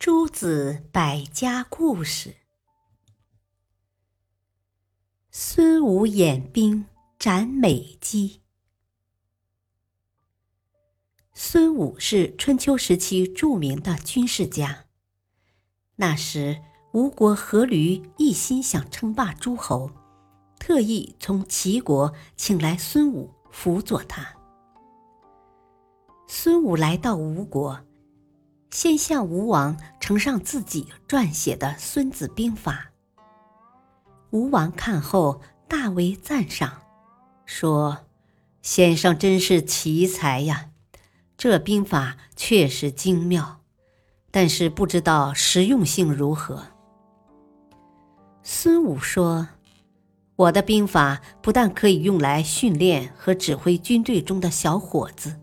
诸子百家故事：孙武演兵斩美姬。孙武是春秋时期著名的军事家。那时，吴国阖闾一心想称霸诸侯，特意从齐国请来孙武辅佐他。孙武来到吴国，先向吴王呈上自己撰写的《孙子兵法》。吴王看后大为赞赏，说：“先生真是奇才呀！这兵法确实精妙，但是不知道实用性如何。”孙武说：“我的兵法不但可以用来训练和指挥军队中的小伙子。”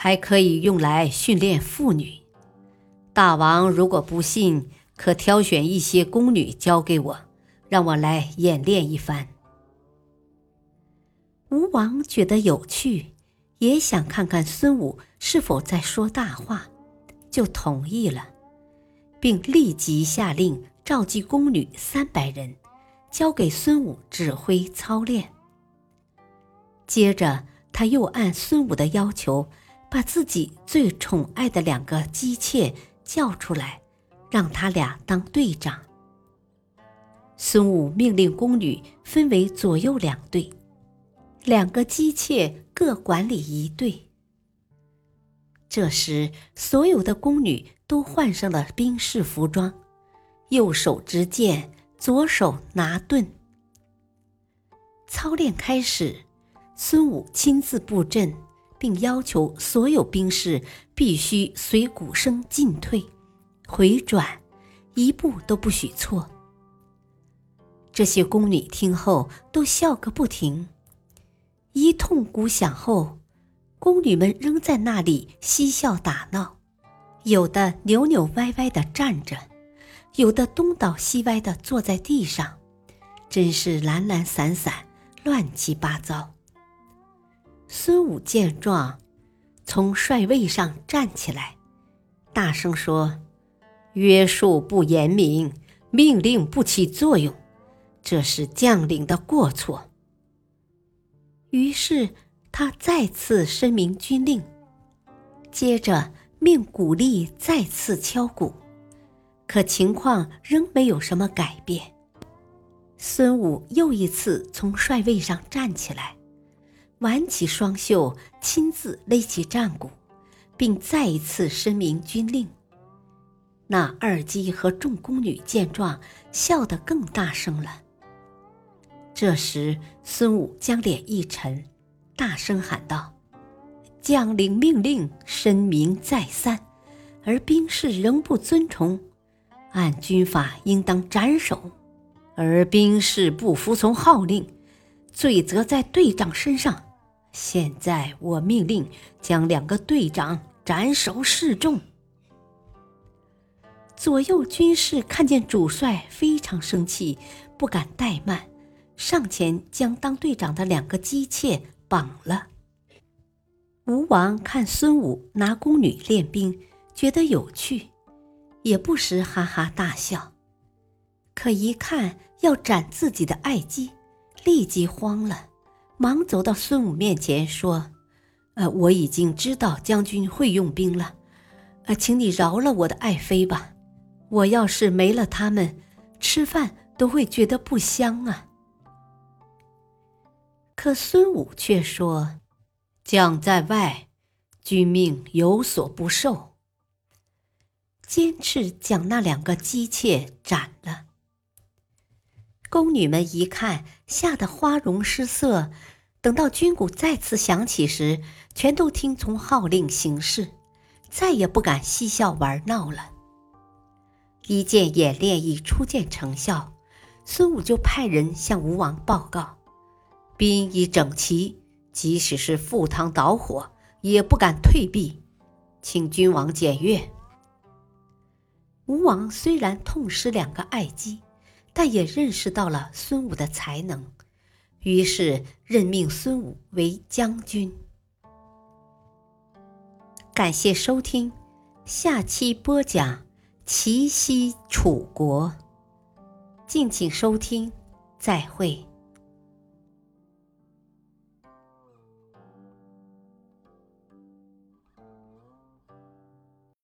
还可以用来训练妇女。大王如果不信，可挑选一些宫女交给我，让我来演练一番。吴王觉得有趣，也想看看孙武是否在说大话，就同意了，并立即下令召集宫女三百人，交给孙武指挥操练。接着，他又按孙武的要求。把自己最宠爱的两个姬妾叫出来，让他俩当队长。孙武命令宫女分为左右两队，两个姬妾各管理一队。这时，所有的宫女都换上了兵士服装，右手执剑，左手拿盾。操练开始，孙武亲自布阵。并要求所有兵士必须随鼓声进退、回转，一步都不许错。这些宫女听后都笑个不停。一通鼓响后，宫女们仍在那里嬉笑打闹，有的扭扭歪歪的站着，有的东倒西歪的坐在地上，真是懒懒散散、乱七八糟。孙武见状，从帅位上站起来，大声说：“约束不严明，命令不起作用，这是将领的过错。”于是他再次申明军令，接着命鼓励再次敲鼓，可情况仍没有什么改变。孙武又一次从帅位上站起来。挽起双袖，亲自勒起战鼓，并再一次申明军令。那二姬和众宫女见状，笑得更大声了。这时，孙武将脸一沉，大声喊道：“将领命令申明再三，而兵士仍不遵从，按军法应当斩首；而兵士不服从号令，罪责在队长身上。”现在我命令将两个队长斩首示众。左右军士看见主帅非常生气，不敢怠慢，上前将当队长的两个姬妾绑了。吴王看孙武拿宫女练兵，觉得有趣，也不时哈哈大笑。可一看要斩自己的爱姬，立即慌了。忙走到孙武面前说：“呃，我已经知道将军会用兵了，呃，请你饶了我的爱妃吧。我要是没了他们，吃饭都会觉得不香啊。”可孙武却说：“将在外，君命有所不受。”坚持将那两个姬妾斩了。宫女们一看，吓得花容失色。等到军鼓再次响起时，全都听从号令行事，再也不敢嬉笑玩闹了。一见演练已初见成效，孙武就派人向吴王报告：兵已整齐，即使是赴汤蹈火，也不敢退避，请君王检阅。吴王虽然痛失两个爱姬。但也认识到了孙武的才能，于是任命孙武为将军。感谢收听，下期播讲齐西楚国。敬请收听，再会。